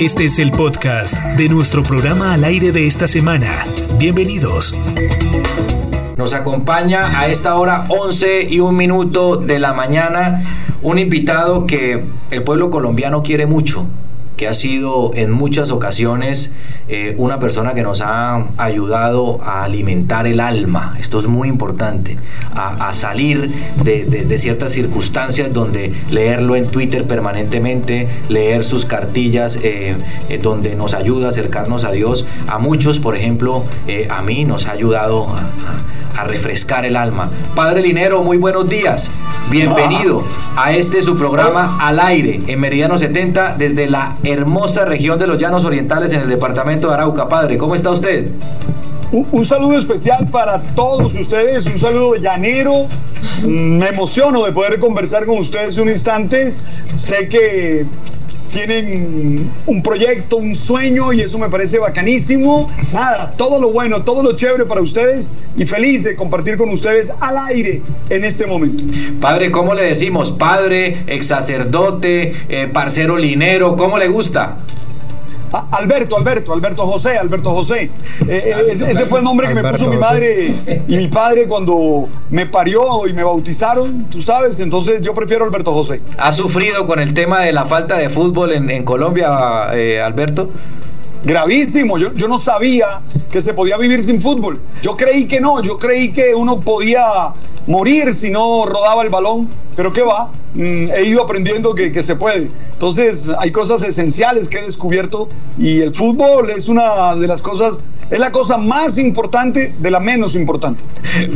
Este es el podcast de nuestro programa al aire de esta semana. Bienvenidos. Nos acompaña a esta hora 11 y un minuto de la mañana un invitado que el pueblo colombiano quiere mucho que ha sido en muchas ocasiones eh, una persona que nos ha ayudado a alimentar el alma, esto es muy importante, a, salir de, ciertas circunstancias donde leerlo en Twitter permanentemente, leer sus cartillas eh, eh, donde nos ayuda a acercarnos a Dios, a muchos, por ejemplo, a mí nos ha ayudado a refrescar el alma. Padre Linero, muy buenos días, bienvenido a este su programa al aire en Meridiano 70 desde la hermosa región de los Llanos Orientales en el departamento de Arauca. Padre, ¿cómo está usted? Un, saludo especial para todos ustedes, un saludo de llanero. Me emociono de poder conversar con ustedes un instante. Sé que tienen un proyecto, un sueño y eso me parece bacanísimo. Nada, todo lo bueno, todo lo chévere para ustedes y feliz de compartir con ustedes al aire en este momento. Padre, ¿cómo le decimos? Padre, ex sacerdote, eh, parcero linero, ¿cómo le gusta? Alberto, Alberto, Alberto José, Alberto José. Eh, eh, ese, fue el nombre que me puso mi madre y mi padre cuando me parió y me bautizaron, tú sabes, entonces yo prefiero Alberto José. ¿Ha sufrido con el tema de la falta de fútbol en, Colombia, eh, Alberto? Gravísimo. Yo, yo no sabía que se podía vivir sin fútbol. Yo creí que no, yo creí que uno podía morir si no rodaba el balón, pero ¿qué va? Mm, he ido aprendiendo que, que, se puede. Entonces hay cosas esenciales que he descubierto y el fútbol es una de las cosas, es la cosa más importante de la menos importante.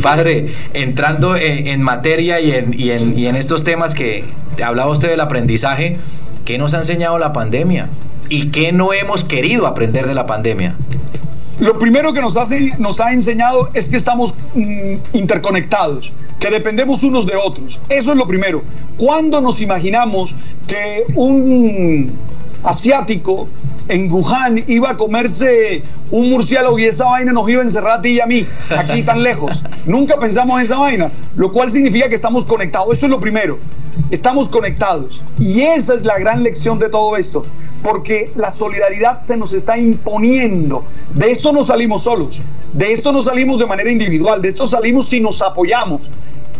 Padre, entrando en, materia y en, y, en, y en estos temas que hablaba usted del aprendizaje, ¿qué nos ha enseñado la pandemia? ¿Y qué no hemos querido aprender de la pandemia? Lo primero que nos, hace, nos ha enseñado es que estamos mm, interconectados, que dependemos unos de otros. Eso es lo primero. ¿Cuándo nos imaginamos que un asiático en Wuhan iba a comerse un murciélago y esa vaina nos iba a encerrar a ti y a mí, aquí tan lejos. Nunca pensamos en esa vaina, lo cual significa que estamos conectados. Eso es lo primero. Estamos conectados. Y esa es la gran lección de todo esto, porque la solidaridad se nos está imponiendo. De esto no salimos solos, de esto no salimos de manera individual, de esto salimos si nos apoyamos.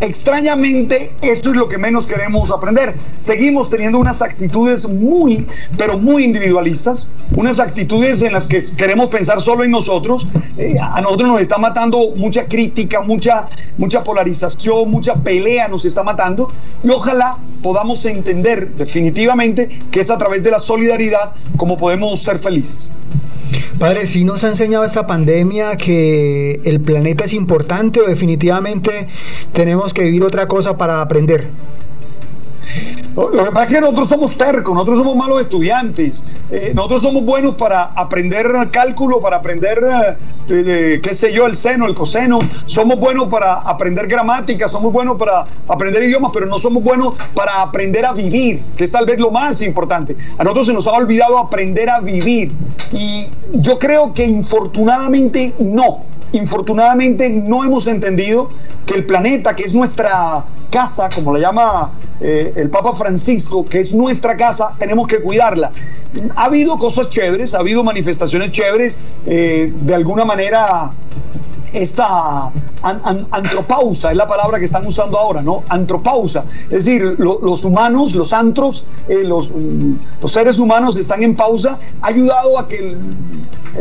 Extrañamente, eso es lo que menos queremos aprender. Seguimos teniendo unas actitudes muy, pero muy individualistas, unas actitudes en las que queremos pensar solo en nosotros. Eh, a nosotros nos está matando mucha crítica, mucha, mucha polarización, mucha pelea nos está matando. Y ojalá podamos entender definitivamente que es a través de la solidaridad como podemos ser felices. Padre, ¿sí nos ha enseñado esta pandemia que el planeta es importante o definitivamente tenemos que vivir otra cosa para aprender? Lo que pasa es que nosotros somos tercos, nosotros somos malos estudiantes, eh, nosotros somos buenos para aprender cálculo, para aprender, eh, qué sé yo, el seno, el coseno, somos buenos para aprender gramática, somos buenos para aprender idiomas, pero no somos buenos para aprender a vivir, que es tal vez lo más importante. A nosotros se nos ha olvidado aprender a vivir. Y yo creo que infortunadamente no infortunadamente no hemos entendido que el planeta, que es nuestra casa, como la llama eh, el Papa Francisco, que es nuestra casa, tenemos que cuidarla. Ha habido cosas chéveres, ha habido manifestaciones chéveres, eh, de alguna manera esta antropausa es la palabra que están usando ahora, ¿no? Antropausa. Es decir, los humanos, los antros, eh, los, mm, los, seres humanos están en pausa, ha ayudado a que el,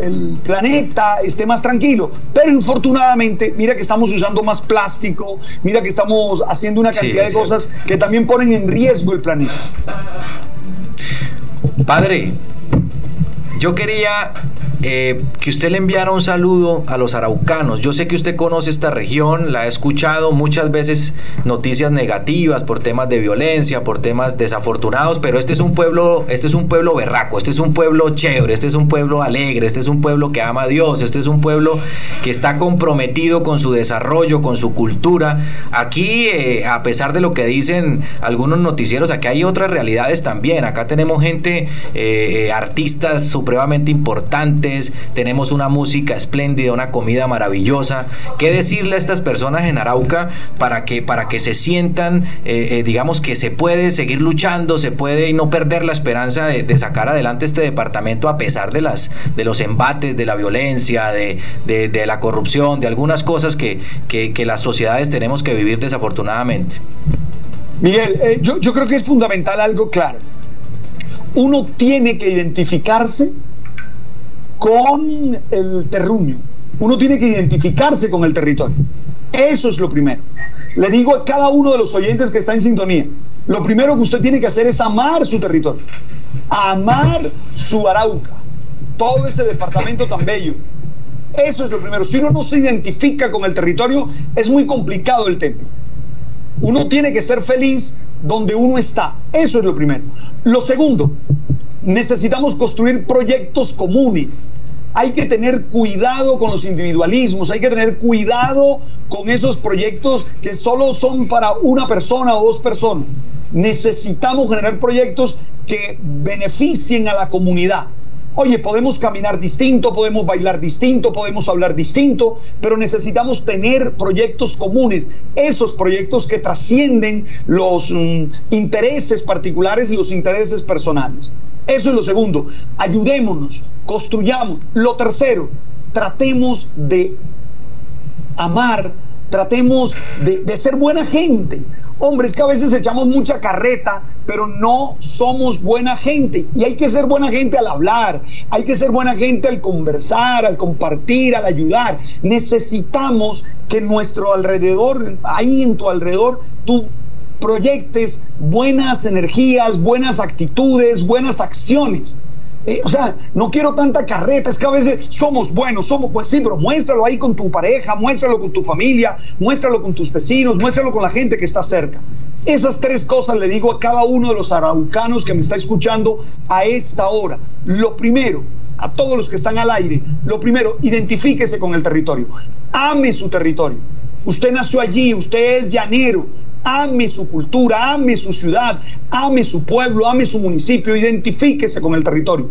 el, planeta esté más tranquilo. Pero infortunadamente, mira que estamos usando más plástico, mira que estamos haciendo una cantidad de cosas que también ponen en riesgo el planeta. Padre, yo quería eh, que usted le enviara un saludo a los araucanos. Yo sé que usted conoce esta región, la ha escuchado muchas veces noticias negativas por temas de violencia, por temas desafortunados, pero este es un pueblo, este es un pueblo berraco, este es un pueblo chévere, este es un pueblo alegre, este es un pueblo que ama a Dios, este es un pueblo que está comprometido con su desarrollo, con su cultura. Aquí, eh, a pesar de lo que dicen algunos noticieros, aquí hay otras realidades también. Acá tenemos gente, eh, artistas supremamente importantes tenemos una música espléndida, una comida maravillosa. ¿Qué decirle a estas personas en Arauca para que, para que se sientan, eh, eh, digamos, que se puede seguir luchando, se puede y no perder la esperanza de, sacar adelante este departamento a pesar de, las, de los embates, de la violencia, de, la corrupción, de algunas cosas que, que, las sociedades tenemos que vivir desafortunadamente? Miguel, eh, yo, yo creo que es fundamental algo claro. Uno tiene que identificarse con el terruño. Uno tiene que identificarse con el territorio. Eso es lo primero. Le digo a cada uno de los oyentes que está en sintonía, lo primero que usted tiene que hacer es amar su territorio, amar su Arauca, todo ese departamento tan bello. Eso es lo primero. Si uno no se identifica con el territorio, es muy complicado el tema. Uno tiene que ser feliz donde uno está. Eso es lo primero. Lo segundo, necesitamos construir proyectos comunes hay que tener cuidado con los individualismos, hay que tener cuidado con esos proyectos que solo son para una persona o dos personas. Necesitamos generar proyectos que beneficien a la comunidad. Oye, podemos caminar distinto, podemos bailar distinto, podemos hablar distinto, pero necesitamos tener proyectos comunes, esos proyectos que trascienden los mm, intereses particulares y los intereses personales. Eso es lo segundo. Ayudémonos, construyamos. Lo tercero, tratemos de amar, tratemos de, ser buena gente. Hombre, es que a veces echamos mucha carreta, pero no somos buena gente. Y hay que ser buena gente al hablar, hay que ser buena gente al conversar, al compartir, al ayudar. Necesitamos que nuestro alrededor, ahí en tu alrededor, tú proyectes buenas energías, buenas actitudes, buenas acciones. Eh, o sea, no quiero tanta carreta, es que a veces somos buenos, somos, pues sí, pero muéstralo ahí con tu pareja, muéstralo con tu familia, muéstralo con tus vecinos, muéstralo con la gente que está cerca. Esas tres cosas le digo a cada uno de los araucanos que me está escuchando a esta hora. Lo primero, a todos los que están al aire, lo primero, identifíquese con el territorio, ame su territorio. Usted nació allí, usted es llanero, ame su cultura, ame su ciudad, ame su pueblo, ame su municipio, identifíquese con el territorio.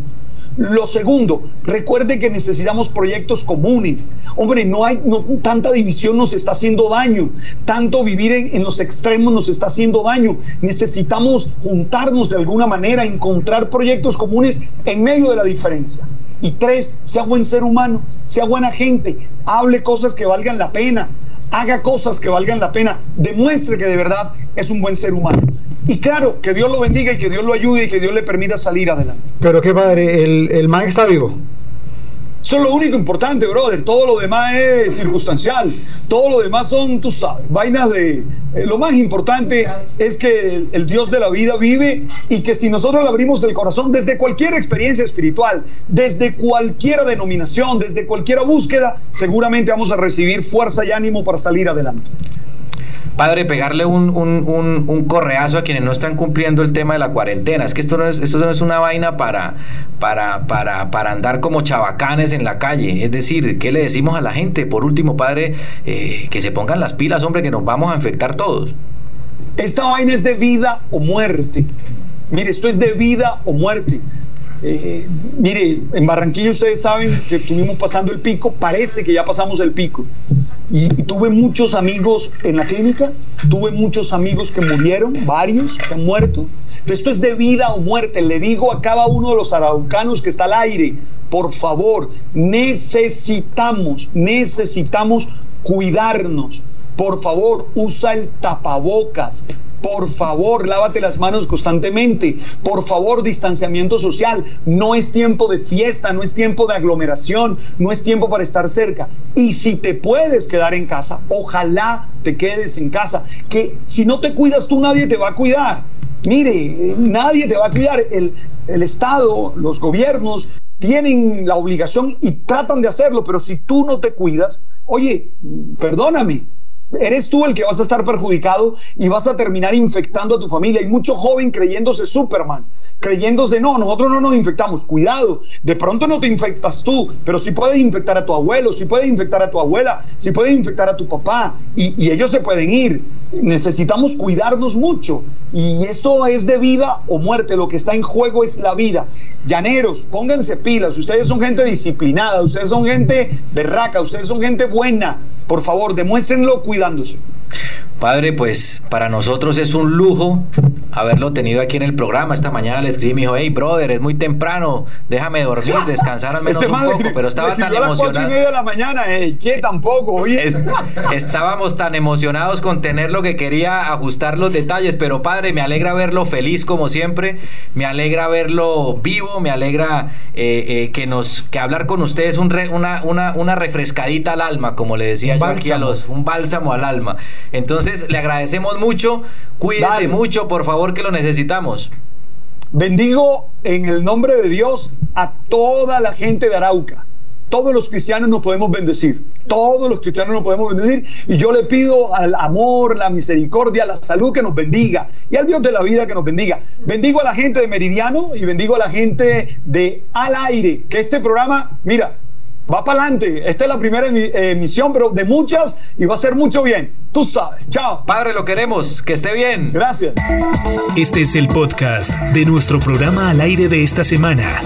Lo segundo, recuerde que necesitamos proyectos comunes. Hombre, no hay tanta división nos está haciendo daño, tanto vivir en, en, los extremos nos está haciendo daño. Necesitamos juntarnos de alguna manera, encontrar proyectos comunes en medio de la diferencia. Y tres, sea buen ser humano, sea buena gente, hable cosas que valgan la pena, haga cosas que valgan la pena, demuestre que de verdad es un buen ser humano. Y claro, que Dios lo bendiga y que Dios lo ayude y que Dios le permita salir adelante. Pero qué padre, el, el man está vivo. Eso es lo único importante, brother. Todo lo demás es circunstancial. Todo lo demás son, tú sabes, vainas de... Eh, lo más importante es que el, Dios de la vida vive y que si nosotros le abrimos el corazón desde cualquier experiencia espiritual, desde cualquier denominación, desde cualquier búsqueda, seguramente vamos a recibir fuerza y ánimo para salir adelante. Padre, pegarle un, un, correazo a quienes no están cumpliendo el tema de la cuarentena. Es que esto no es, esto no es una vaina para, para, para, para andar como chabacanes en la calle. Es decir, ¿qué le decimos a la gente? Por último, Padre, eh, que se pongan las pilas, hombre, que nos vamos a infectar todos. Esta vaina es de vida o muerte. Mire, esto es de vida o muerte. Eh, mire, en Barranquilla ustedes saben que estuvimos pasando el pico, parece que ya pasamos el pico. Y, tuve muchos amigos en la clínica, tuve muchos amigos que murieron, varios que han muerto. Esto es de vida o muerte. Le digo a cada uno de los araucanos que está al aire, por favor, necesitamos, necesitamos cuidarnos. Por favor, usa el tapabocas, por favor, lávate las manos constantemente. Por favor, distanciamiento social. No es tiempo de fiesta, no es tiempo de aglomeración, no es tiempo para estar cerca. Y si te puedes quedar en casa, ojalá te quedes en casa. Que si no te cuidas tú, nadie te va a cuidar. Mire, nadie te va a cuidar. El, el Estado, los gobiernos tienen la obligación y tratan de hacerlo, pero si tú no te cuidas, oye, perdóname, eres tú el que vas a estar perjudicado y vas a terminar infectando a tu familia. Hay mucho joven creyéndose Superman, creyéndose, no, nosotros no nos infectamos, cuidado, de pronto no te infectas tú, pero sí puedes infectar a tu abuelo, sí puedes infectar a tu abuela, sí puedes infectar a tu papá y, ellos se pueden ir. Necesitamos cuidarnos mucho y esto es de vida o muerte, lo que está en juego es la vida. llaneros, pónganse pilas, ustedes son gente disciplinada, ustedes son gente berraca, ustedes son gente buena. Por favor, demuéstrenlo cuidándose. Padre, pues para nosotros es un lujo haberlo tenido aquí en el programa. Esta mañana le escribí y me dijo, hey, brother, es muy temprano, déjame dormir, descansar al menos un poco, pero estaba tan emocionado. de la mañana, ¿qué tampoco? Oye. estábamos tan emocionados con tener lo que quería ajustar los detalles, pero padre, me alegra verlo feliz como siempre, me alegra verlo vivo, me alegra eh, eh, que nos que hablar con ustedes un una, una, una refrescadita al alma, como le decía yo aquí a los, un bálsamo al alma. Entonces, le agradecemos mucho. Cuídese mucho, por que lo necesitamos. Bendigo en el nombre de Dios a toda la gente de Arauca. Todos los cristianos nos podemos bendecir. Todos los cristianos nos podemos bendecir. Y yo le pido al amor, la misericordia, la salud que nos bendiga. Y al Dios de la vida que nos bendiga. Bendigo a la gente de Meridiano y bendigo a la gente de Al Aire. Que este programa, mira, va para adelante. Esta es la primera emisión, pero de muchas y va a ser mucho bien. Tú sabes. Chao. Padre, lo queremos. Que esté bien. Gracias. Este es el podcast de nuestro programa al aire de esta semana.